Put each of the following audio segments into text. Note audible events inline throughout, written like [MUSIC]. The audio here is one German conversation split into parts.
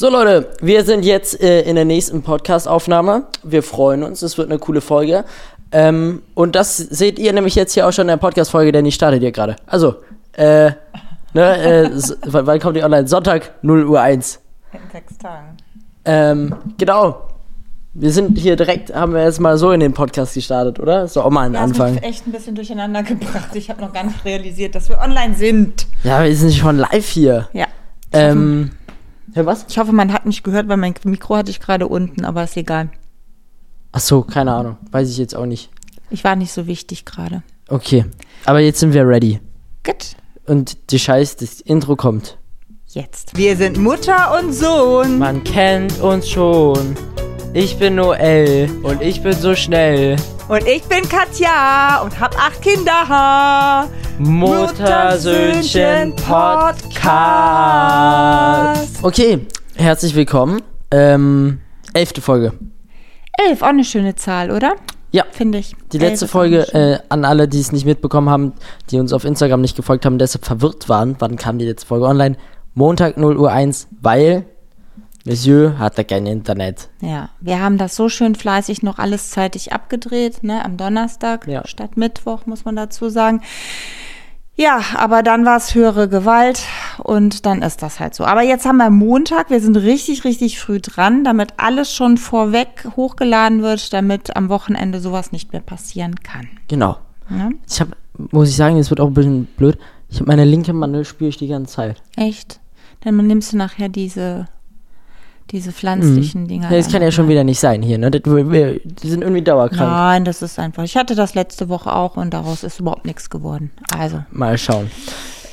So Leute, wir sind jetzt äh, in der nächsten Podcast-Aufnahme. Wir freuen uns, es wird eine coole Folge. Ähm, und das seht ihr nämlich jetzt hier auch schon in der Podcast-Folge, denn die startet hier gerade. Also, äh, ne, äh, [LAUGHS] wann kommt die online? Sonntag, 0 Uhr 1. In sechs Tagen. Ähm, genau. Wir sind hier direkt, haben wir jetzt mal so in den Podcast gestartet, oder? Ist doch auch mal ein Ja, Anfang. Mich echt ein bisschen durcheinander [LAUGHS] gebracht. Ich habe noch gar nicht realisiert, dass wir online sind. Ja, wir sind schon live hier. Ja. Ähm, hör was? Ich hoffe, man hat nicht gehört, weil mein Mikro hatte ich gerade unten, aber ist egal. Ach so, keine Ahnung. Weiß ich jetzt auch nicht. Ich war nicht so wichtig gerade. Okay. Aber jetzt sind wir ready. Gut. Und die Scheiß, das Intro kommt. Jetzt. Wir sind Mutter und Sohn. Man kennt uns schon. Ich bin Noel und ich bin so schnell. Und ich bin Katja und hab acht Kinder. Muttersöhnchen Podcast. Okay, herzlich willkommen. Ähm, elfte Folge. Elf, auch eine schöne Zahl, oder? Ja, Finde ich. die letzte Folge äh, an alle, die es nicht mitbekommen haben, die uns auf Instagram nicht gefolgt haben, deshalb verwirrt waren. Wann kam die letzte Folge online? Montag 0 Uhr 1, weil Monsieur hatte kein Internet. Ja, wir haben das so schön fleißig noch alles zeitig abgedreht, ne, am Donnerstag Ja. statt Mittwoch, muss man dazu sagen. Ja, aber dann war es höhere Gewalt und dann ist das halt so. Aber jetzt haben wir Montag, wir sind richtig, richtig früh dran, damit alles schon vorweg hochgeladen wird, damit am Wochenende sowas nicht mehr passieren kann. Genau. Ne? Ich habe, muss ich sagen, es wird auch ein bisschen blöd. Ich habe meine linke Mandel spüre ich die ganze Zeit. Echt? Dann nimmst du nachher diese, diese pflanzlichen Dinger. Ja, das kann ja schon rein. wieder nicht sein hier, ne? Die sind irgendwie dauerkrank. Nein, das ist einfach. Ich hatte das letzte Woche auch und daraus ist überhaupt nichts geworden. Also, Mal schauen.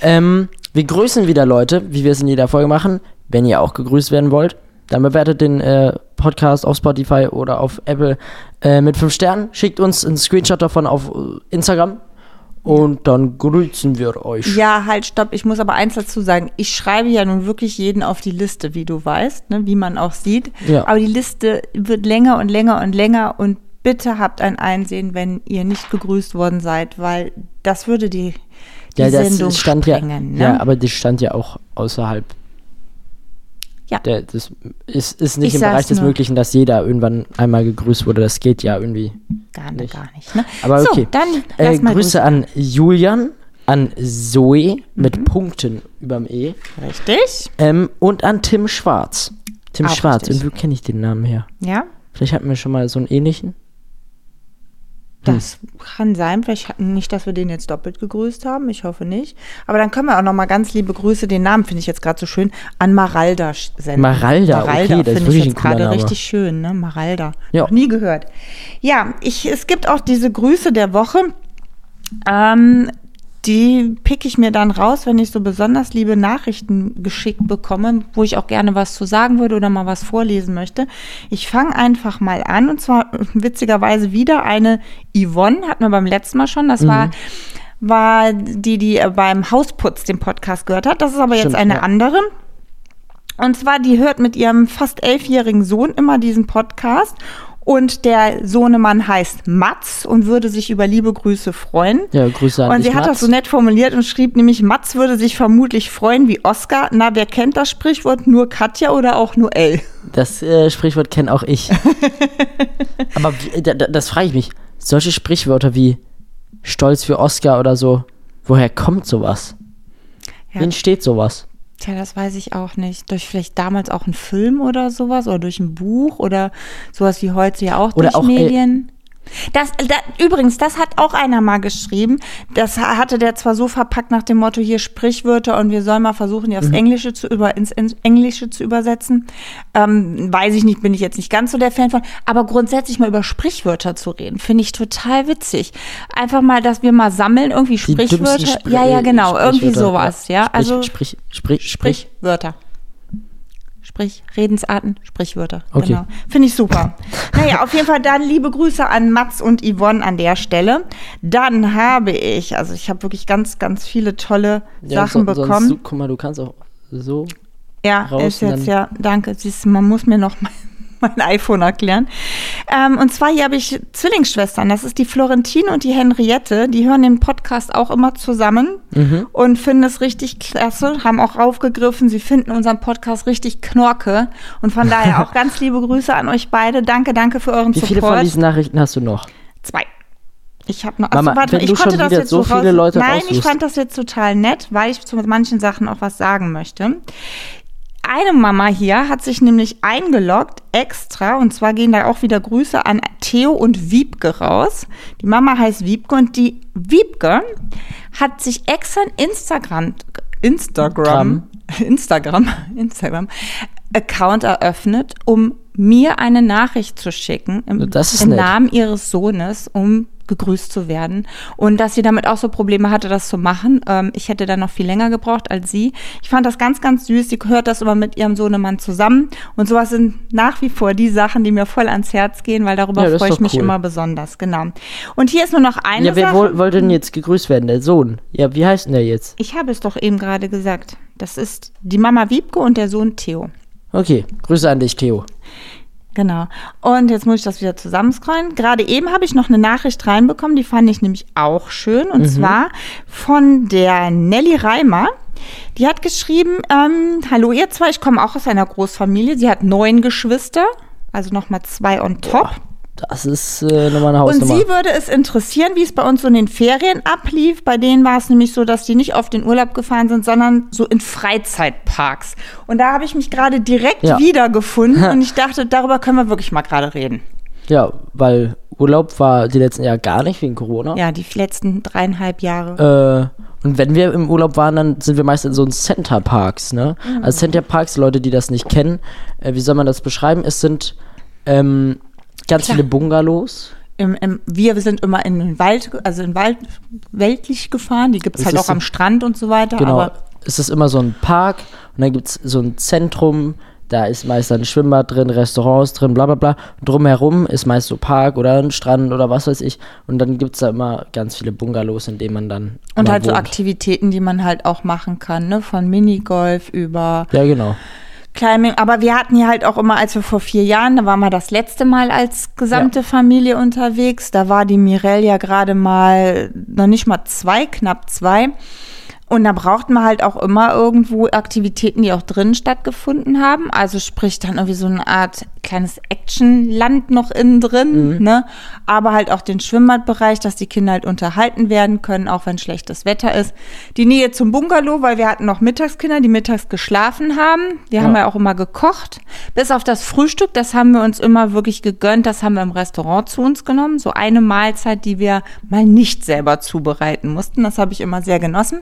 Ähm, wir grüßen wieder Leute, wie wir es in jeder Folge machen. Wenn ihr auch gegrüßt werden wollt, dann bewertet den äh, Podcast auf Spotify oder auf Apple äh, mit 5 Sternen. Schickt uns einen Screenshot davon auf äh, Instagram und dann grüßen wir euch. Ja, halt, stopp. Ich muss aber eins dazu sagen. Ich schreibe ja nun wirklich jeden auf die Liste, wie du weißt, ne, wie man auch sieht. Ja. Aber die Liste wird länger und länger und länger und bitte habt ein Einsehen, wenn ihr nicht gegrüßt worden seid, weil das würde die, die Ja, das Sendung stand ja, sprengen. ne? ja, aber das stand ja auch außerhalb. Ja. Der, das ist, ist nicht Ich im Bereich des nur. Möglichen, dass jeder irgendwann einmal gegrüßt wurde. Das geht ja irgendwie. gar nicht. Gar nicht ne? Aber so, okay. dann Äh, Grüße an Julian, an Zoe mit Punkten überm E grüßen. Richtig. ähm, und an Tim Schwarz. Tim Auch Schwarz, richtig. irgendwo kenne ich den Namen her. Ja. Vielleicht hatten wir schon mal so einen ähnlichen. Hm. Das kann sein. Vielleicht hatten nicht, dass wir den jetzt doppelt gegrüßt haben. Ich hoffe nicht. Aber dann können wir auch noch mal ganz liebe Grüße. Den Namen finde ich jetzt gerade so schön. An Maralda senden. Maralda, okay, das finde ich jetzt gerade richtig schön, ne? Maralda. Ja. Noch nie gehört. Ja, ich, es gibt auch diese Grüße der Woche. Ähm, die pick ich mir dann raus, wenn ich so besonders liebe Nachrichten geschickt bekomme, wo ich auch gerne was zu sagen würde oder mal was vorlesen möchte. Ich fange einfach mal an und zwar äh, witzigerweise wieder eine Yvonne, hatten wir beim letzten Mal schon. Das Mhm. war war die, die äh, beim Hausputz den Podcast gehört hat. Das ist aber jetzt Stimmt, eine ja. andere. Und zwar, die hört mit ihrem fast elfjährigen Sohn immer diesen Podcast. Und der Sohnemann heißt Mats und würde sich über liebe Grüße freuen. Ja, Grüße an Und sie hat Mats. das so nett formuliert und schrieb nämlich, Mats würde sich vermutlich freuen wie Oscar. Na, wer kennt das Sprichwort? Nur Katja oder auch Noel? Das äh, Sprichwort kenne auch ich. [LAUGHS] Aber das frage ich mich. Solche Sprichwörter wie Stolz für Oscar oder so, woher kommt sowas? Ja. Wie entsteht sowas? Tja, das weiß ich auch nicht. Durch vielleicht damals auch einen Film oder sowas oder durch ein Buch oder sowas wie heute ja auch Oder durch auch, äh, Medien. Das, da, übrigens, das hat auch einer mal geschrieben. Das ha- hatte der zwar so verpackt nach dem Motto hier Sprichwörter und wir sollen mal versuchen, die aufs Mhm. Englische zu über ins, Englische zu übersetzen. Ähm, weiß ich nicht, bin ich jetzt nicht ganz so der Fan von. Aber grundsätzlich mal über Sprichwörter zu reden, finde ich total witzig. Einfach mal, dass wir mal sammeln irgendwie Sprichwörter. Spr- ja, ja, äh, genau, irgendwie sowas. Ja, Sprich, also Sprich, sprich, sprich. Sprichwörter. Sprich, Redensarten, Sprichwörter. Okay. Genau. Finde ich super. [LAUGHS] naja, auf jeden Fall dann liebe Grüße an Mats und Yvonne an der Stelle. Dann habe ich, also ich habe wirklich ganz, ganz viele tolle Ja, Sachen so- sonst bekommen. Du, guck mal, du kannst auch so. Ja, raus ist jetzt ja, danke. Siehst man muss mir noch mein, mein iPhone erklären. Ähm, und zwar hier habe ich Zwillingsschwestern. Das ist die Florentine und die Henriette. Die hören den Podcast auch immer zusammen Mhm. und finden es richtig klasse, haben auch aufgegriffen. Sie finden unseren Podcast richtig knorke. Und von daher auch [LAUGHS] ganz liebe Grüße an euch beide. Danke, danke für euren Wie viele Support. von diesen Nachrichten hast du noch? Zwei. Ich habe noch. Mama, warte, wenn ich konnte das jetzt so viele raus- Leute Nein, ich raussuchst. fand das jetzt total nett, weil ich zu manchen Sachen auch was sagen möchte. Eine Mama hier hat sich nämlich eingeloggt extra und zwar gehen da auch wieder Grüße an Theo und Wiebke raus. Die Mama heißt Wiebke und die Wiebke hat sich extra ein Instagram Instagram Instagram [LAUGHS] Instagram Account eröffnet, um mir eine Nachricht zu schicken im, im. Namen ihres Sohnes, um gegrüßt zu werden. Und dass sie damit auch so Probleme hatte, das zu machen. Ähm, ich hätte dann noch viel länger gebraucht als sie. Ich fand das ganz, ganz süß. Sie hört das immer mit ihrem Sohnemann zusammen. Und sowas sind nach wie vor die Sachen, die mir voll ans Herz gehen, weil darüber Ja, freue ich mich cool. immer besonders. Genau. Und hier ist nur noch eine ja, wer Sache. wohl, wollte denn jetzt gegrüßt werden? Der Sohn. Ja, wie heißt denn der jetzt? Ich habe es doch eben gerade gesagt. Das ist die Mama Wiebke und der Sohn Theo. Okay, Grüße an dich, Theo. Genau. Und jetzt muss ich das wieder zusammenscrollen. Gerade eben habe ich noch eine Nachricht reinbekommen, die fand ich nämlich auch schön. Und zwar von der Nelly Reimer. Die hat geschrieben, ähm, hallo ihr zwei, ich komme auch aus einer Großfamilie. Sie hat neun Geschwister, also nochmal zwei on top. Das ist äh, nochmal eine Und Hausnummer. sie würde es interessieren, wie es bei uns so in den Ferien ablief. Bei denen war es nämlich so, dass die nicht auf den Urlaub gefahren sind, sondern so in Freizeitparks. Und da habe ich mich gerade direkt Ja. wiedergefunden [LAUGHS] und ich dachte, darüber können wir wirklich mal gerade reden. Ja, weil Urlaub war die letzten Jahre gar nicht wegen Corona. Ja, die letzten dreieinhalb Jahre. Äh, und wenn wir im Urlaub waren, dann sind wir meist in so einen Center Parks, ne? Mhm. Also Center Parks, Leute, die das nicht kennen, äh, wie soll man das beschreiben? Es sind ähm, ganz Klar. viele Bungalows. Im, im, wir sind immer in den Wald, also in Wald weltlich gefahren. Die gibt es halt auch so- am Strand und so weiter. Genau. Es ist immer so ein Park und dann gibt es so ein Zentrum, da ist meist ein Schwimmbad drin, Restaurants drin, bla bla bla. Drumherum ist meist so Park oder ein Strand oder was weiß ich. Und dann gibt es da immer ganz viele Bungalows, in denen man dann. und halt so wohnt. Aktivitäten, die man halt auch machen kann, ne? Von Minigolf über Ja, genau. Climbing. Aber wir hatten hier halt auch immer, als wir vor vier Jahren, da waren wir das letzte Mal als gesamte Familie unterwegs. Da war die Mirelle ja gerade mal, noch nicht mal zwei, knapp zwei. Und da brauchten wir halt auch immer irgendwo Aktivitäten, die auch drinnen stattgefunden haben. Also sprich dann irgendwie so eine Art kleines Actionland noch innen drin, ne? Aber halt auch den Schwimmbadbereich, dass die Kinder halt unterhalten werden können, auch wenn schlechtes Wetter ist. Die Nähe zum Bungalow, weil wir hatten noch Mittagskinder, die mittags geschlafen haben. Wir haben ja auch immer gekocht. Bis auf das Frühstück, das haben wir uns immer wirklich gegönnt. Das haben wir im Restaurant zu uns genommen. So eine Mahlzeit, die wir mal nicht selber zubereiten mussten. Das habe ich immer sehr genossen.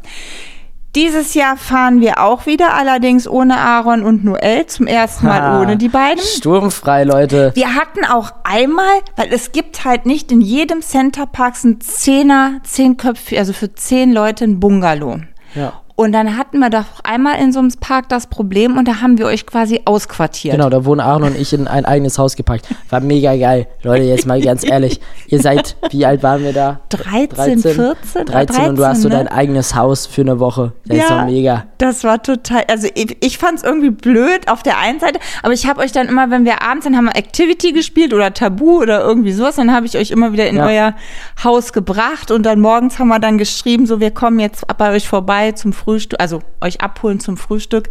Dieses Jahr fahren wir auch wieder, allerdings ohne Aaron und Noel, zum ersten Mal Ha. ohne die beiden. Sturmfrei, Leute. Wir hatten auch einmal, weil es gibt halt nicht in jedem Centerpark ein Zehner, zehn Köpfe, also für zehn Leute ein Bungalow. Ja. Und dann hatten wir doch einmal in so einem Park das Problem und da haben wir euch quasi ausquartiert. Genau, da wurden Aaron und ich in ein eigenes Haus gepackt. War mega geil. Leute, jetzt mal ganz ehrlich. Ihr seid, wie alt waren wir da? 13, 14, 13 und du hast so 13, ne? dein eigenes Haus für eine Woche. Das ist doch mega. Das war total, also ich, ich fand es irgendwie blöd auf der einen Seite, aber ich habe euch dann immer, wenn wir abends, dann haben wir Activity gespielt oder Tabu oder irgendwie sowas, dann habe ich euch immer wieder in Ja. euer Haus gebracht und dann morgens haben wir dann geschrieben, so wir kommen jetzt bei euch vorbei zum Frühstück, also euch abholen zum Frühstück.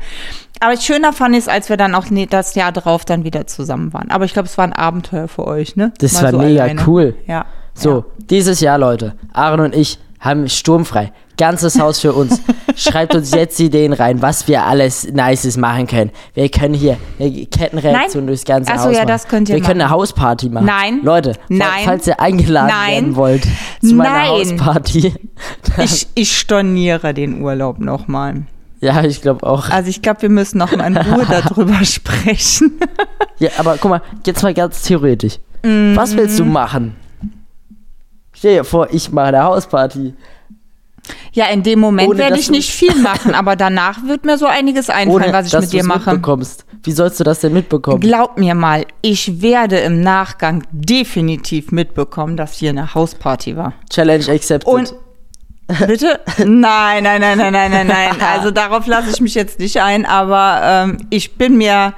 Aber schöner fand ich es, als wir dann auch nee, das Jahr drauf dann wieder zusammen waren. Aber ich glaube, es war ein Abenteuer für euch, ne? Das Mal war so mega alleine. cool. Ja. So, dieses Jahr, Leute, Aaron und ich haben sturmfrei. Ganzes Haus für uns. [LAUGHS] Schreibt uns jetzt Ideen rein, was wir alles Nices machen können. Wir können hier eine Kettenreaktion Nein. durchs ganze Ach so, Haus ja, machen. das könnt ihr Wir können eine machen. Hausparty machen. Nein. Leute, Nein. falls ihr eingeladen Nein. werden wollt zu meiner Nein. Hausparty. [LAUGHS] Ich, ich storniere den Urlaub nochmal. ja, ich glaube auch. Also ich glaube, wir müssen noch mal in Ruhe [LAUGHS] darüber sprechen. Ja, aber guck mal, jetzt mal ganz theoretisch. Mhm. Was willst du machen? Stell dir vor, ich mache eine Hausparty. Ja, in dem Moment werde ich nicht viel machen, aber danach wird mir so einiges einfallen, Ohne, was ich mit dir mache. mitbekommst. Wie sollst du das denn mitbekommen? Glaub mir mal, ich werde im Nachgang definitiv mitbekommen, dass hier eine Hausparty war. Challenge accepted. Und [LAUGHS] bitte? Nein, nein, nein, nein, nein, nein, nein. Also darauf lasse ich mich jetzt nicht ein, aber ähm, ich bin mir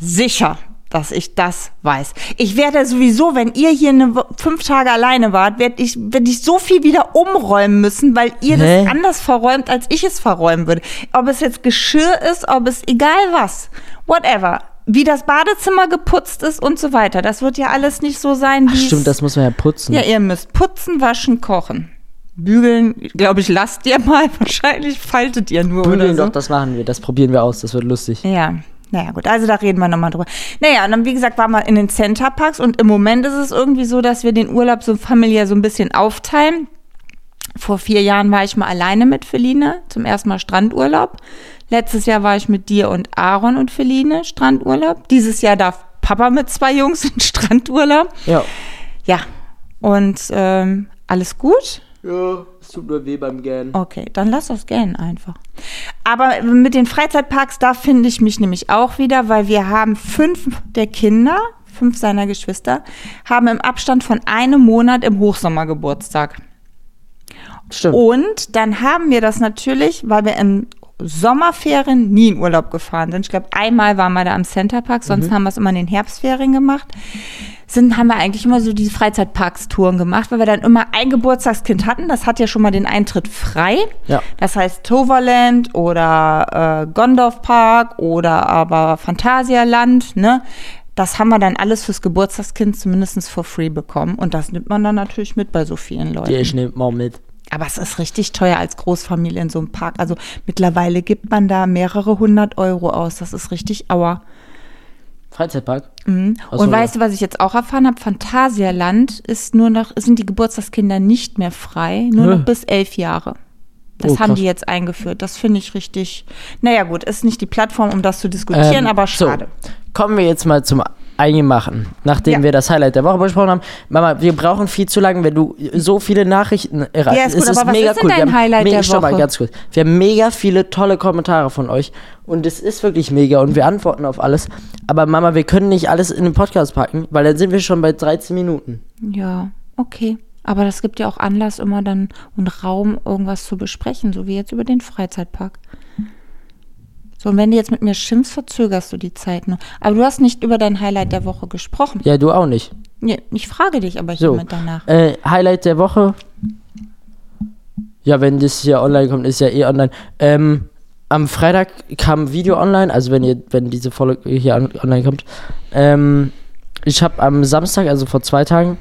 sicher, dass ich das weiß. Ich werde sowieso, wenn ihr hier eine, fünf Tage alleine wart, werde ich, werd ich so viel wieder umräumen müssen, weil ihr Hä? das anders verräumt, als ich es verräumen würde. Ob es jetzt Geschirr ist, ob es egal was, whatever. Wie das Badezimmer geputzt ist und so weiter. Das wird ja alles nicht so sein, Ach, wie stimmt, es- das muss man ja putzen. ja, ihr müsst putzen, waschen, kochen. Bügeln, glaube ich, lasst ihr mal. [LAUGHS] Wahrscheinlich faltet ihr nur Bügeln oder so. doch, das machen wir. Das probieren wir aus. Das wird lustig. Ja, naja, gut. Also da reden wir nochmal drüber. Naja, und dann, wie gesagt, waren wir in den Centerparks und im Moment ist es irgendwie so, dass wir den Urlaub so familiär so ein bisschen aufteilen. Vor vier Jahren war ich mal alleine mit Feline, zum ersten Mal Strandurlaub. Letztes Jahr war ich mit dir und Aaron und Feline Strandurlaub. Dieses Jahr darf Papa mit zwei Jungs in Strandurlaub. Ja. Ja, und ähm, alles gut? Ja, es tut nur weh beim Gähnen. Okay, dann lass das gähnen einfach. Aber mit den Freizeitparks, da finde ich mich nämlich auch wieder, weil wir haben fünf der Kinder, fünf seiner Geschwister, haben im Abstand von einem Monat im Hochsommer Geburtstag. Stimmt. Und dann haben wir das natürlich, weil wir in Sommerferien nie in Urlaub gefahren sind. Ich glaube, einmal waren wir da am Centerpark, sonst haben wir es immer in den Herbstferien gemacht. Sind, haben wir eigentlich immer so die Freizeitparks-Touren gemacht, weil wir dann immer ein Geburtstagskind hatten. Das hat ja schon mal den Eintritt frei. Ja. Das heißt Toverland oder äh, Gondorf Park oder aber Phantasialand, ne? Das haben wir dann alles fürs Geburtstagskind zumindest for free bekommen. Und das nimmt man dann natürlich mit bei so vielen Leuten. Die ich nehme mal mit. Aber es ist richtig teuer als Großfamilie in so einem Park. Also mittlerweile gibt man da mehrere hundert Euro aus. Das ist richtig auer. Freizeitpark? Mhm. Ach so, Und weißt du, was ich jetzt auch erfahren habe? Phantasialand ist nur noch, sind die Geburtstagskinder nicht mehr frei, nur Nö. noch bis elf Jahre. Das Oh, haben krass. die jetzt eingeführt. Das finde ich richtig. Naja, gut, ist nicht die Plattform, um das zu diskutieren, Ähm, aber schade. So, kommen wir jetzt mal zum Eingemachten. Nachdem Ja. wir das Highlight der Woche besprochen haben. Mama, wir brauchen viel zu lange, wenn du so viele Nachrichten erreichst. Ja, ist gut, es aber was ist denn Wir dein Highlight mega, der stopp mal, Woche? ganz kurz. Wir haben mega viele tolle Kommentare von euch und es ist wirklich mega und wir antworten auf alles. Aber Mama, wir können nicht alles in den Podcast packen, weil dann sind wir schon bei 13 Minuten. Ja, okay. Aber das gibt ja auch Anlass immer dann und Raum, irgendwas zu besprechen, so wie jetzt über den Freizeitpark. So, und wenn du jetzt mit mir schimpfst, verzögerst du die Zeit nur. Aber du hast nicht über dein Highlight der Woche gesprochen. Ja, du auch nicht. Ja, ich frage dich aber So, hiermit danach. äh, Highlight der Woche. Ja, wenn das hier online kommt, ist ja eh online. Ähm, am Freitag kam ein Video online, also wenn ihr, wenn diese Folge hier on online kommt. Ähm, ich habe am Samstag, also vor zwei Tagen,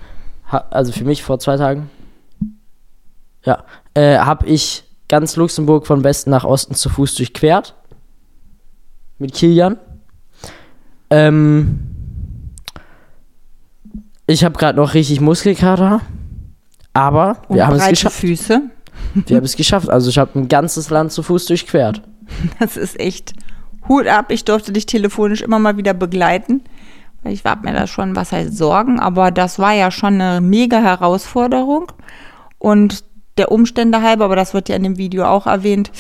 also für mich vor zwei Tagen, ja, äh, habe ich ganz Luxemburg von Westen nach Osten zu Fuß durchquert. Mit Kilian. Ähm, ich habe gerade noch richtig Muskelkater. Aber Und wir haben es geschafft. Füße. [LAUGHS] Wir haben es geschafft. Also ich habe ein ganzes Land zu Fuß durchquert. [LAUGHS] Das ist echt Hut ab. Ich durfte dich telefonisch immer mal wieder begleiten. Ich habe mir da schon, was heißt Sorgen, aber das war ja schon eine mega Herausforderung. Und der Umstände halber, aber das wird ja in dem Video auch erwähnt,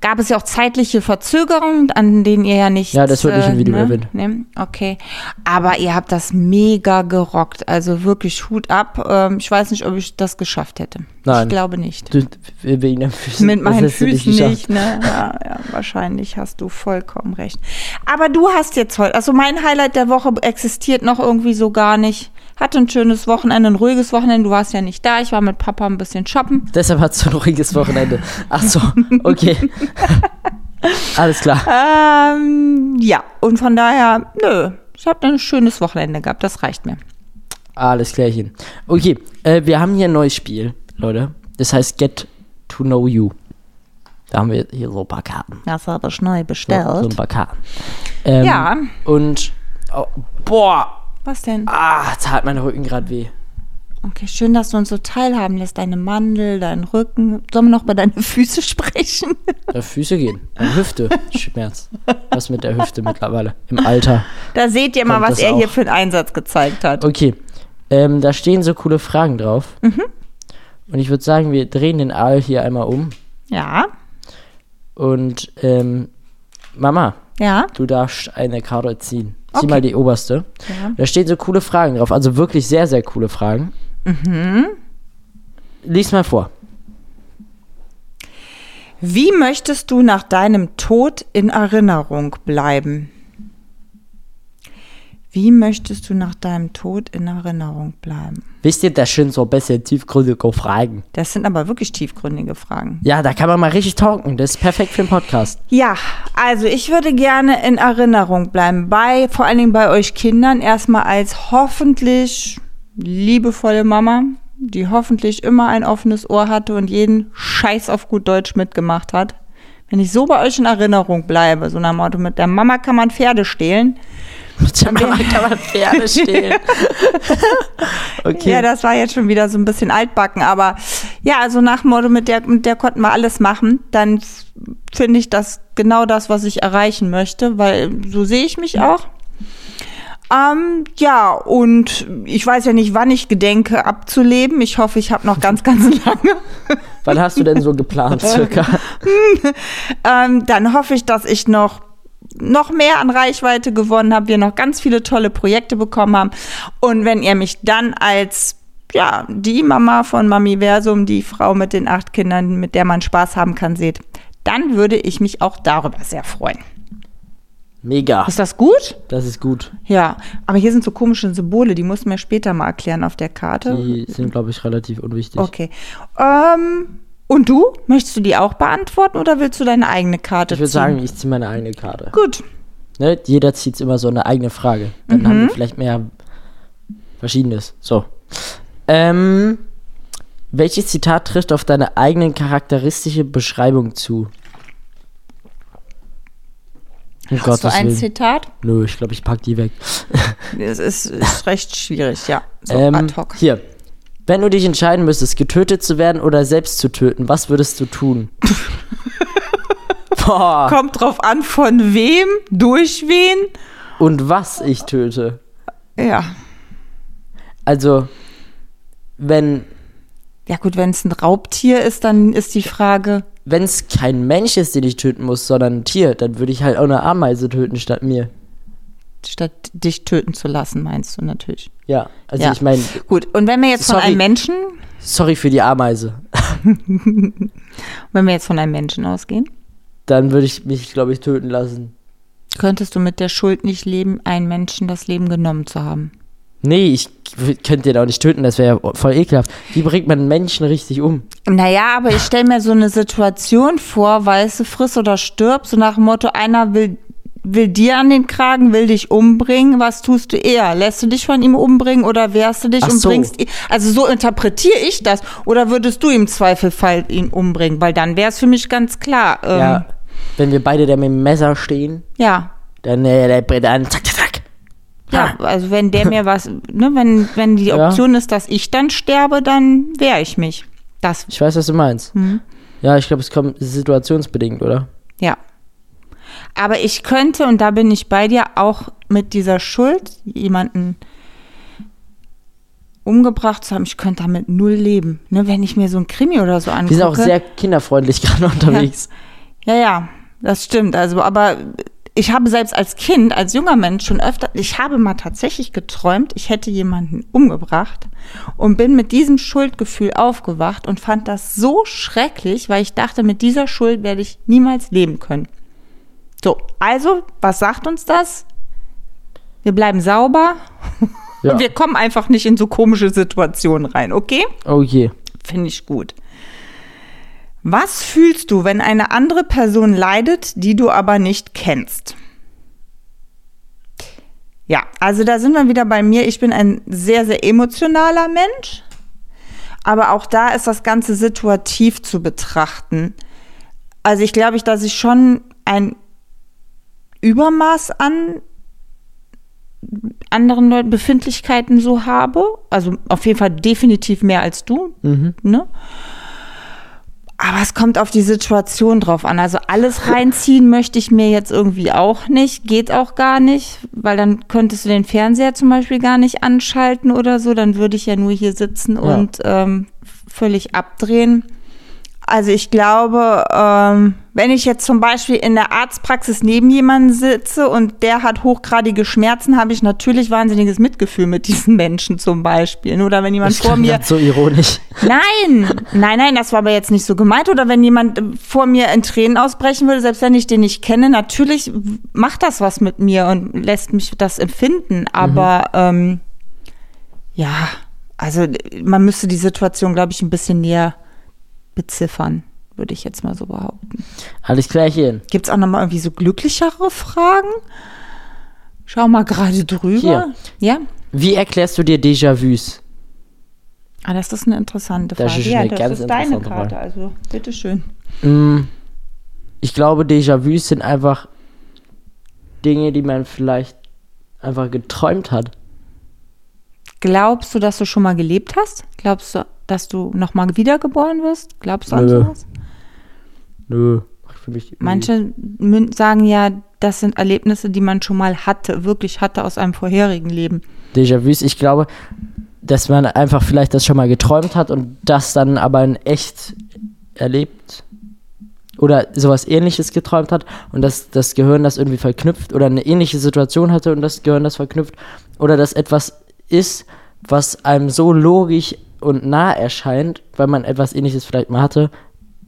gab es ja auch zeitliche Verzögerungen, an denen ihr ja nicht. Ja, das wird nicht im Video erwähnt. Ne? Okay. Aber ihr habt das mega gerockt. Also wirklich Hut ab. Ähm, ich weiß nicht, ob ich das geschafft hätte. Nein. Ich glaube nicht. Du, wegen den Füßen. Mit meinen Füßen geschafft. nicht, ne? Ja, ja, wahrscheinlich hast du vollkommen recht. Aber du hast jetzt heute, also mein Highlight der Woche existiert noch irgendwie so gar nicht. Hatte ein schönes Wochenende, ein ruhiges Wochenende. Du warst ja nicht da. Ich war mit Papa ein bisschen shoppen. Deshalb hast du ein ruhiges Wochenende. Ach so, okay. [LAUGHS] Alles klar. Ähm, ja, und von daher, nö. Ich habe ein schönes Wochenende gehabt. Das reicht mir. Alles klärchen. Okay, äh, wir haben hier ein neues Spiel, Leute. Das heißt Get to Know You. Da haben wir hier so ein paar Karten. Das habe ich neu So, bestellt. so ein paar Karten. Ähm, Ja. Und, oh, boah, Was denn? ah, hat mein Rücken gerade weh. Okay, schön, dass du uns so teilhaben lässt. Deine Mandel, dein Rücken. Sollen wir noch bei deinen Füße sprechen? [LAUGHS] Der Füße gehen. Meine Hüfte. Schmerz. Was mit der Hüfte mittlerweile? Im Alter. Da seht ihr mal, was er hier auch? für einen Einsatz gezeigt hat. Okay. Ähm, da stehen so coole Fragen drauf. Mhm. Und ich würde sagen, wir drehen den Aal hier einmal um. Ja, Und ähm, Mama, ja. du darfst eine Karte ziehen. Zieh Okay. mal die oberste. Ja. Da stehen so coole Fragen drauf. Also wirklich sehr, sehr coole Fragen. Mhm. Lies mal vor. Wie möchtest du nach deinem Tod in Erinnerung bleiben? Wie möchtest du nach deinem Tod in Erinnerung bleiben? Wisst ihr, das sind so ein bisschen tiefgründige Fragen. Das sind aber wirklich tiefgründige Fragen. Ja, da kann man mal richtig talken. Das ist perfekt für den Podcast. Ja, also ich würde gerne in Erinnerung bleiben, bei, vor allen Dingen bei euch Kindern, erstmal als hoffentlich liebevolle Mama, die hoffentlich immer ein offenes Ohr hatte und jeden Scheiß auf gut Deutsch mitgemacht hat. Wenn ich so bei euch in Erinnerung bleibe, so nach dem Motto, mit der Mama kann man Pferde stehlen, Mit der Mama kann man Pferde stehlen. [LAUGHS] okay. Ja, das war jetzt schon wieder so ein bisschen altbacken, aber ja, also nach Motto, mit der, mit der konnten wir alles machen, dann finde ich das genau das, was ich erreichen möchte, weil so sehe ich mich auch. Ähm, ja, und ich weiß ja nicht, wann ich gedenke abzuleben. Ich hoffe, ich habe noch ganz, ganz [LAUGHS] lange. Wann hast du denn so geplant, [LAUGHS] circa? Ähm, dann hoffe ich, dass ich noch noch mehr an Reichweite gewonnen habe, wir noch ganz viele tolle Projekte bekommen haben. Und wenn ihr mich dann als ja, die Mama von Mamiversum, die Frau mit den acht Kindern, mit der man Spaß haben kann, seht, dann würde ich mich auch darüber sehr freuen. Mega. Ist das gut? Das ist gut. Ja, aber hier sind so komische Symbole, die musst du mir später mal erklären auf der Karte. Die sind, glaube ich, relativ unwichtig. Okay. Ähm, und du? Möchtest du die auch beantworten oder willst du deine eigene Karte Ich würde ziehen? sagen, ich ziehe meine eigene Karte. Gut. Ne? Jeder zieht immer so eine eigene Frage. Dann haben wir vielleicht mehr Verschiedenes. So. Ähm, welches Zitat trifft auf deine eigene charakteristische Beschreibung zu? Um Hast du Gottes ein Willen. Zitat? Nö, ich glaube, ich pack die weg. Es ist, ist recht schwierig, ja. So ähm, ad hoc. hier. Wenn du dich entscheiden müsstest, getötet zu werden oder selbst zu töten, was würdest du tun? [LAUGHS] Boah. Kommt drauf an, von wem, durch wen. Und was ich töte. Ja. Also, wenn Ja gut, wenn es ein Raubtier ist, dann ist die Frage, wenn es kein Mensch ist, den ich töten muss, sondern ein Tier, dann würde ich halt auch eine Ameise töten statt mir. Statt dich töten zu lassen, meinst du natürlich. Ja, also Ja. ich meine, Gut, und wenn wir jetzt von Sorry. einem Menschen, sorry für die Ameise. [LAUGHS] wenn wir jetzt von einem Menschen ausgehen, Dann würde ich mich, glaube ich, töten lassen. könntest du mit der Schuld nicht leben, einen Menschen das Leben genommen zu haben. Nee, ich könnte den auch nicht töten, das wäre ja voll ekelhaft. Wie bringt man einen Menschen richtig um? Naja, aber ich stelle mir so eine Situation vor, weißt du, friss oder stirb, so nach dem Motto, einer will, will dir an den Kragen, will dich umbringen, was tust du eher? Lässt du dich von ihm umbringen oder wehrst du dich Ach und so. bringst ihn? Also so interpretiere ich das. Oder würdest du im Zweifelfall ihn umbringen? Weil dann wäre es für mich ganz klar. Ähm, Ja, wenn wir beide da mit dem Messer stehen, ja. dann äh, an, zack, zack, zack. Ja, also wenn der mir was, [LAUGHS] ne, wenn, wenn die Ja. Option ist, dass ich dann sterbe, dann wehre ich mich. Das, Ich weiß, was du meinst. Mhm. Ja, ich glaube, es kommt situationsbedingt, oder? ja. Aber ich könnte, und da bin ich bei dir, auch mit dieser Schuld jemanden umgebracht zu haben, ich könnte damit null leben. Ne, wenn ich mir so ein Krimi oder so angucke. Wir sind auch sehr kinderfreundlich [LAUGHS] gerade unterwegs. Ja, ja, das stimmt. Also, aber ich habe selbst als Kind, als junger Mensch schon öfter, ich habe mal tatsächlich geträumt, ich hätte jemanden umgebracht und bin mit diesem Schuldgefühl aufgewacht und fand das so schrecklich, weil ich dachte, mit dieser Schuld werde ich niemals leben können. So, also, was sagt uns das? Wir bleiben sauber Ja. und wir kommen einfach nicht in so komische Situationen rein, okay? Okay. Finde ich gut. Was fühlst du, wenn eine andere Person leidet, die du aber nicht kennst? Ja, also da sind wir wieder bei mir. Ich bin ein sehr, sehr emotionaler Mensch. Aber auch da ist das Ganze situativ zu betrachten. Also ich glaube, ich, dass ich schon ein Übermaß an anderen Leuten Befindlichkeiten so habe. Also auf jeden Fall definitiv mehr als du. Ne? Aber es kommt auf die Situation drauf an. Also alles reinziehen möchte ich mir jetzt irgendwie auch nicht. Geht auch gar nicht, weil dann könntest du den Fernseher zum Beispiel gar nicht anschalten oder so. Dann würde ich ja nur hier sitzen und ähm, völlig abdrehen. Also ich glaube, ähm, Wenn ich jetzt zum Beispiel in der Arztpraxis neben jemandem sitze und der hat hochgradige Schmerzen, habe ich natürlich wahnsinniges Mitgefühl mit diesen Menschen zum Beispiel. Oder wenn jemand Das vor mir so ironisch. Nein, nein, nein, das war aber jetzt nicht so gemeint. Oder wenn jemand äh, vor mir in Tränen ausbrechen würde, selbst wenn ich den nicht kenne, natürlich macht das was mit mir und lässt mich das empfinden. Aber ähm, ja, also man müsste die Situation, glaube ich, ein bisschen näher beziffern, würde ich jetzt mal so behaupten. Alles klärchen. Gibt es auch nochmal irgendwie so glücklichere Fragen? Schau mal gerade drüber. Hier. Ja? Wie erklärst du dir Déjà-vus? Ah, das ist eine interessante Frage. Das ist ja, eine das ganz ist deine Karte, Frage. also bitteschön. Mm, Ich glaube, Déjà-vus sind einfach Dinge, die man vielleicht einfach geträumt hat. Glaubst du, dass du schon mal gelebt hast? Glaubst du, dass du nochmal wiedergeboren wirst? Glaubst du an sowas? Nö. Für mich Manche sagen ja, das sind Erlebnisse, die man schon mal hatte, wirklich hatte aus einem vorherigen Leben. Déjà-vus, ich glaube, dass man einfach vielleicht das schon mal geträumt hat und das dann aber in echt erlebt oder sowas ähnliches geträumt hat und dass das Gehirn das irgendwie verknüpft oder eine ähnliche Situation hatte und das Gehirn das verknüpft oder dass etwas ist, was einem so logisch und nah erscheint, weil man etwas ähnliches vielleicht mal hatte,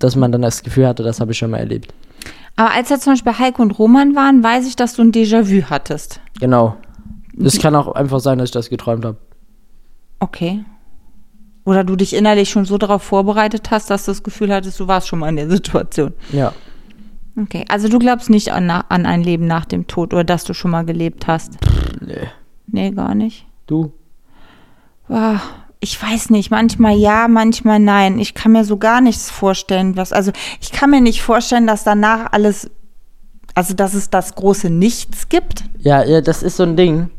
dass man dann das Gefühl hatte, das habe ich schon mal erlebt. Aber als jetzt zum Beispiel Heiko und Roman waren, weiß ich, dass du ein Déjà-vu hattest. Genau. Es kann auch einfach sein, dass ich das geträumt habe. Okay. Oder du dich innerlich schon so darauf vorbereitet hast, dass du das Gefühl hattest, du warst schon mal in der Situation. Ja. Okay. Also du glaubst nicht an, an ein Leben nach dem Tod oder dass du schon mal gelebt hast? Nee. Nee, gar nicht. Du? Ah, Ich weiß nicht, manchmal ja, manchmal nein. Ich kann mir so gar nichts vorstellen, was, also ich kann mir nicht vorstellen, dass danach alles, also dass es das große Nichts gibt. Ja, ja, das ist so ein Ding.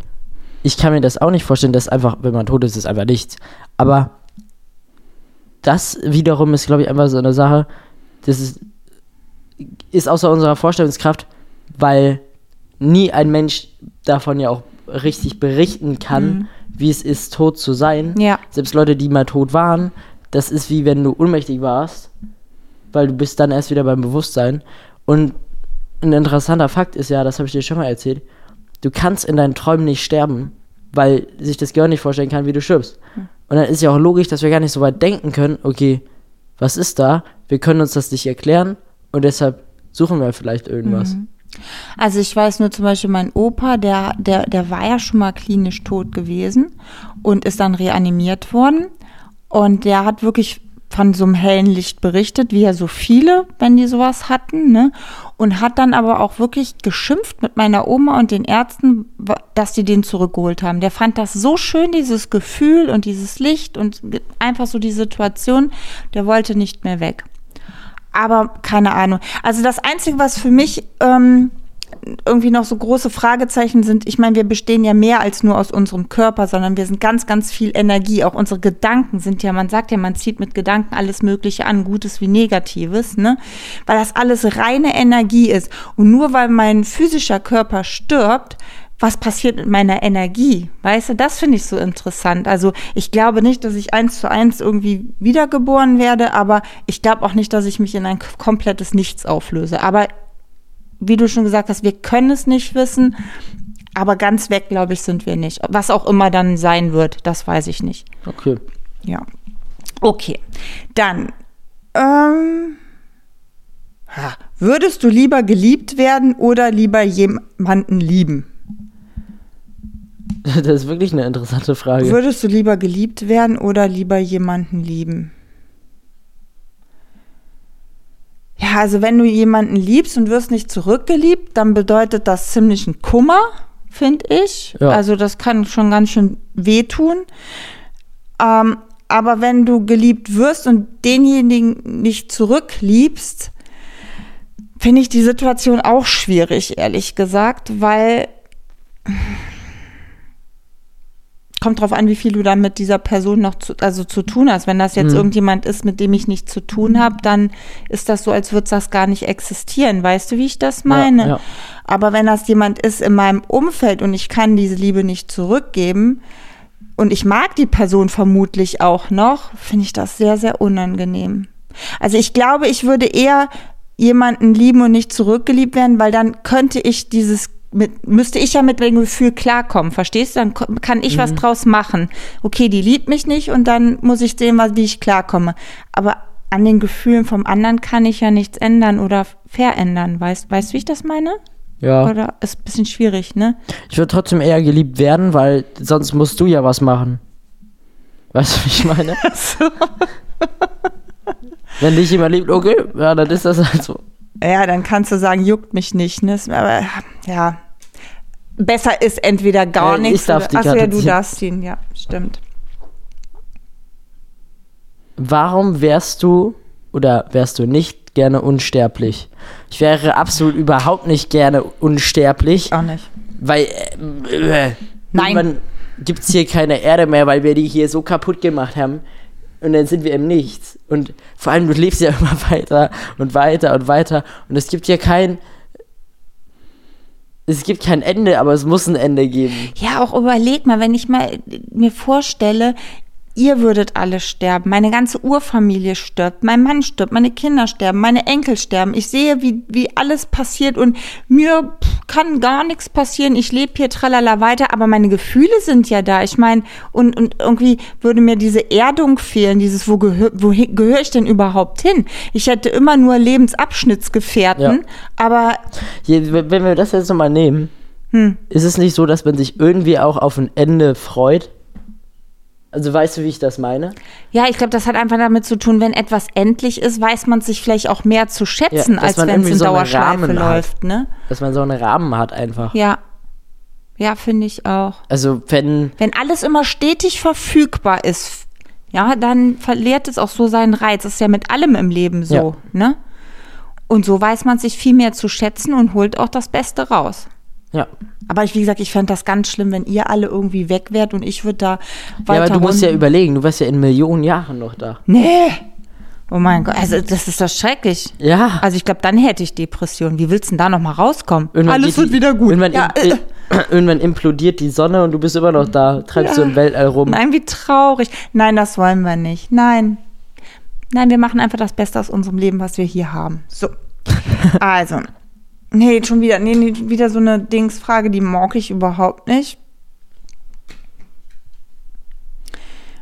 Ich kann mir das auch nicht vorstellen, dass einfach, wenn man tot ist, ist einfach nichts. Aber das wiederum ist, glaube ich, einfach so eine Sache, das ist, ist außer unserer Vorstellungskraft, weil nie ein Mensch davon ja auch richtig berichten kann, wie es ist, tot zu sein. Ja. Selbst Leute, die mal tot waren, das ist wie wenn du ohnmächtig warst, weil du bist dann erst wieder beim Bewusstsein. Und ein interessanter Fakt ist ja, das habe ich dir schon mal erzählt, du kannst in deinen Träumen nicht sterben, weil sich das Gehirn nicht vorstellen kann, wie du stirbst. Und dann ist ja auch logisch, dass wir gar nicht so weit denken können, okay, was ist da? Wir können uns das nicht erklären und deshalb suchen wir vielleicht irgendwas. Also ich weiß nur zum Beispiel, mein Opa, der, der, der war ja schon mal klinisch tot gewesen und ist dann reanimiert worden. Und der hat wirklich von so einem hellen Licht berichtet, wie ja so viele, wenn die sowas hatten, ne? Und hat dann aber auch wirklich geschimpft mit meiner Oma und den Ärzten, dass die den zurückgeholt haben. Der fand das so schön, dieses Gefühl und dieses Licht und einfach so die Situation, der wollte nicht mehr weg. Aber keine Ahnung. Also das Einzige, was für mich ähm, irgendwie noch so große Fragezeichen sind, ich meine, wir bestehen ja mehr als nur aus unserem Körper, sondern wir sind ganz, ganz viel Energie. Auch unsere Gedanken sind ja, man sagt ja, man zieht mit Gedanken alles Mögliche an, Gutes wie Negatives, ne? Weil das alles reine Energie ist. Und nur weil mein physischer Körper stirbt, was passiert mit meiner Energie? Weißt du, das finde ich so interessant. Also ich glaube nicht, dass ich eins zu eins irgendwie wiedergeboren werde, aber ich glaube auch nicht, dass ich mich in ein komplettes Nichts auflöse. Aber wie du schon gesagt hast, wir können es nicht wissen, aber ganz weg, glaube ich, sind wir nicht. Was auch immer dann sein wird, das weiß ich nicht. Okay. Ja. Okay. Dann, ähm, würdest du lieber geliebt werden oder lieber jemanden lieben? [LAUGHS] Das ist wirklich eine interessante Frage. Würdest du lieber geliebt werden oder lieber jemanden lieben? Ja, also wenn du jemanden liebst und wirst nicht zurückgeliebt, dann bedeutet das ziemlichen Kummer, finde ich. Ja. Also das kann schon ganz schön wehtun. Ähm, aber wenn du geliebt wirst und denjenigen nicht zurückliebst, finde ich die Situation auch schwierig, ehrlich gesagt, weil kommt drauf an, wie viel du dann mit dieser Person noch zu, also zu tun hast. Wenn das jetzt Mhm. irgendjemand ist, mit dem ich nichts zu tun habe, dann ist das so, als würde das gar nicht existieren. Weißt du, wie ich das meine? ja. Aber wenn das jemand ist in meinem Umfeld und ich kann diese Liebe nicht zurückgeben und ich mag die Person vermutlich auch noch, finde ich das sehr, sehr unangenehm. Also ich glaube, ich würde eher jemanden lieben und nicht zurückgeliebt werden, weil dann könnte ich dieses mit, müsste ich ja mit dem Gefühl klarkommen, verstehst du? Dann kann ich was draus machen. Okay, die liebt mich nicht und dann muss ich sehen, wie ich klarkomme. Aber an den Gefühlen vom anderen kann ich ja nichts ändern oder verändern. Weißt, weißt du, wie ich das meine? Ja. Oder ist ein bisschen schwierig, ne? Ich würde trotzdem eher geliebt werden, weil sonst musst du ja was machen. Weißt du, wie ich meine? [LAUGHS] Wenn dich jemand liebt, okay, ja, dann ist das halt so. Ja, dann kannst du sagen, juckt mich nicht, ne? Aber ja, besser ist entweder gar Äh, nichts. ich darf oder, Achso, ja, du ziehen. darfst ziehen, ja, stimmt. Warum wärst du oder wärst du nicht gerne unsterblich? Ich wäre absolut überhaupt nicht gerne unsterblich, Auch nicht. weil äh, äh, Nein. irgendwann gibt es hier keine Erde mehr, weil wir die hier so kaputt gemacht haben. Und dann sind wir im Nichts. Und vor allem, du lebst ja [LAUGHS] immer weiter und weiter und weiter. Und es gibt ja kein. Es gibt kein Ende, aber es muss ein Ende geben. Ja, auch überleg mal, wenn ich mal mir vorstelle, ihr würdet alle sterben, meine ganze Urfamilie stirbt, mein Mann stirbt, meine Kinder sterben, meine Enkel sterben. Ich sehe, wie, wie alles passiert und mir pff, kann gar nichts passieren. Ich lebe hier tralala weiter, aber meine Gefühle sind ja da. Ich meine, und, und irgendwie würde mir diese Erdung fehlen, dieses, wo gehöre wo gehöre ich denn überhaupt hin? Ich hätte immer nur Lebensabschnittsgefährten, Ja. aber wenn wir das jetzt nochmal nehmen, Hm. ist es nicht so, dass man sich irgendwie auch auf ein Ende freut? Also weißt du, wie ich das meine? Ja, ich glaube, das hat einfach damit zu tun, wenn etwas endlich ist, weiß man sich vielleicht auch mehr zu schätzen, Ja, als wenn es in so Dauerschleife läuft, ne? Dass man so einen Rahmen hat einfach. Ja. Ja, finde ich auch. Also wenn, Wenn alles immer stetig verfügbar ist, ja, dann verliert es auch so seinen Reiz. Das ist ja mit allem im Leben so, Ja. ne? Und so weiß man sich viel mehr zu schätzen und holt auch das Beste raus. Ja. Aber ich, wie gesagt, ich fände das ganz schlimm, wenn ihr alle irgendwie weg wärt und ich würde da weiter Ja, aber du musst ja überlegen, du wärst ja in Millionen Jahren noch da. Nee. Oh mein Gott, also das ist doch schrecklich. Ja. Also ich glaube, dann hätte ich Depression. Wie willst du denn da noch mal rauskommen? Irgendwann Alles wird die, wieder gut. Irgendwann, ja, im, [CLEARS THROAT] irgendwann implodiert die Sonne und du bist immer noch da, treibst Ja. du im Weltall rum. nein, wie traurig. Nein, das wollen wir nicht. Nein. Nein, wir machen einfach das Beste aus unserem Leben, was wir hier haben. So. [LAUGHS] Also. Nee, schon wieder, nee, nee, wieder so eine Dingsfrage, die mag ich überhaupt nicht.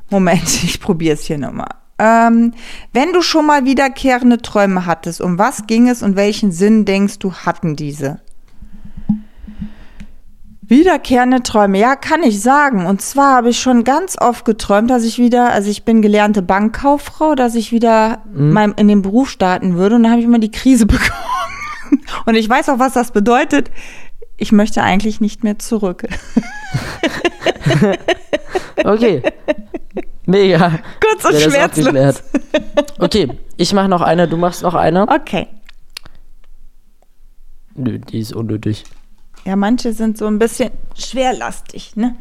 Moment, [LAUGHS] ich probiere es hier nochmal. Ähm, wenn du schon mal wiederkehrende Träume hattest, um was ging es und welchen Sinn denkst du hatten diese? Wiederkehrende Träume, ja, kann ich sagen. Und zwar habe ich schon ganz oft geträumt, dass ich wieder, also ich bin gelernte Bankkauffrau, dass ich wieder mein, in den Beruf starten würde. Und dann habe ich immer die Krise [LAUGHS] bekommen. [LAUGHS] Und ich weiß auch, was das bedeutet. Ich möchte eigentlich nicht mehr zurück. [LAUGHS] Okay. Mega. Kurz und schmerzlos. Okay, ich mache noch eine, du machst noch eine. Okay. Nö, die ist unnötig. Ja, manche sind so ein bisschen schwerlastig, ne?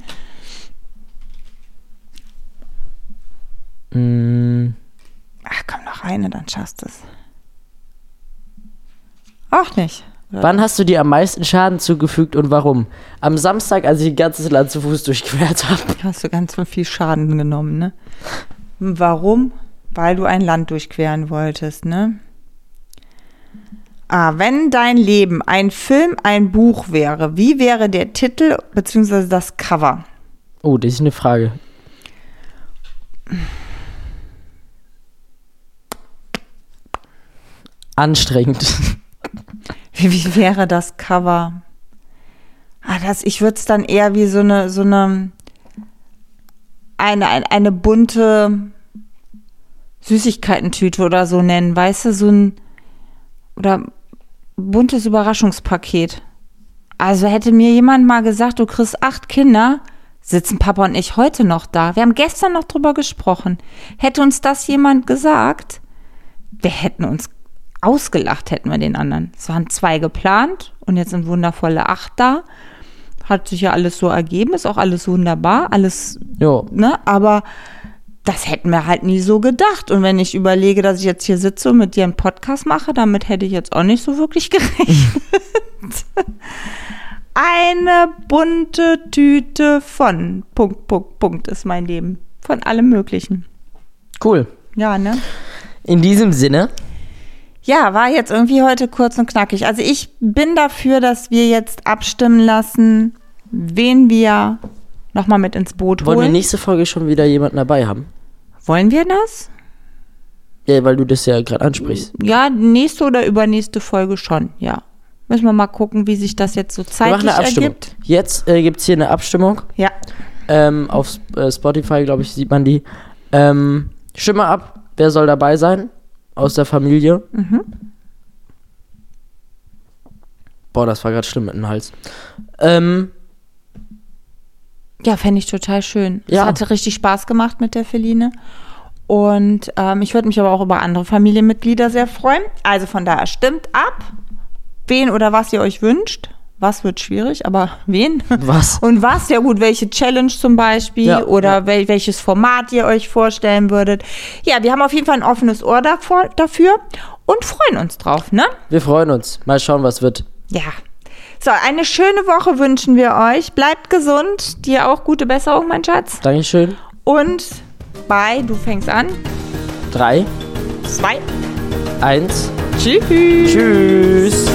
Mm, Ach, komm noch eine, dann schaffst du es. Auch nicht. Wann hast du dir am meisten Schaden zugefügt und warum? Am Samstag, als ich ein ganzes Land zu Fuß durchquert habe. Hast du ganz viel Schaden genommen, ne? Warum? Weil du ein Land durchqueren wolltest, ne? Ah, wenn dein Leben ein Film, ein Buch wäre, wie wäre der Titel bzw. das Cover? Oh, das ist eine Frage. Anstrengend. Wie, wie wäre das Cover? Ah, das, ich würde es dann eher wie so eine, so eine, eine, eine, eine bunte Süßigkeitentüte oder so nennen, weißt du, so ein, oder buntes Überraschungspaket. Also hätte mir jemand mal gesagt, du kriegst acht Kinder, sitzen Papa und ich heute noch da. Wir haben gestern noch drüber gesprochen. Hätte uns das jemand gesagt, wir hätten uns ausgelacht, hätten wir den anderen. Es waren zwei geplant und jetzt sind wundervolle acht da. Hat sich ja alles so ergeben, ist auch alles wunderbar, alles Jo. ne, aber das hätten wir halt nie so gedacht. Und wenn ich überlege, dass ich jetzt hier sitze und mit dir einen Podcast mache, damit hätte ich jetzt auch nicht so wirklich [LAUGHS] gerechnet. Eine bunte Tüte von Punkt, Punkt, Punkt ist mein Leben. Von allem Möglichen. Cool. Ja, ne? In diesem Sinne, Ja, war jetzt irgendwie heute kurz und knackig. Also ich bin dafür, dass wir jetzt abstimmen lassen, wen wir nochmal mit ins Boot Wollen wir holen. nächste Folge schon wieder jemanden dabei haben? Wollen wir das? Ja, weil du das ja gerade ansprichst. Ja, nächste oder übernächste Folge schon, ja. Müssen wir mal gucken, wie sich das jetzt so Wir zeitlich machen eine Abstimmung. ergibt. Jetzt äh, gibt es hier eine Abstimmung. Ja. Ähm, auf äh, Spotify, glaube ich, sieht man die. Ähm, stimme ab, wer soll dabei sein aus der Familie. Mhm. Boah, das war gerade schlimm mit dem Hals. Ähm, Ja, fände ich total schön. Es Ja. hatte richtig Spaß gemacht mit der Feline. Und ähm, ich würde mich aber auch über andere Familienmitglieder sehr freuen. Also von daher stimmt ab, wen oder was ihr euch wünscht. Was wird schwierig, aber wen? was? Und was, ja gut, welche Challenge zum Beispiel Ja, oder ja. Wel welches Format ihr euch vorstellen würdet. Ja, wir haben auf jeden Fall ein offenes Ohr davor, dafür und freuen uns drauf, ne? Wir freuen uns. Mal schauen, was wird. Ja. So, eine schöne Woche wünschen wir euch. Bleibt gesund. Dir auch gute Besserung, mein Schatz. Dankeschön. Und bei, du fängst an. Drei, Zwei. eins, Tschüss. tschüss.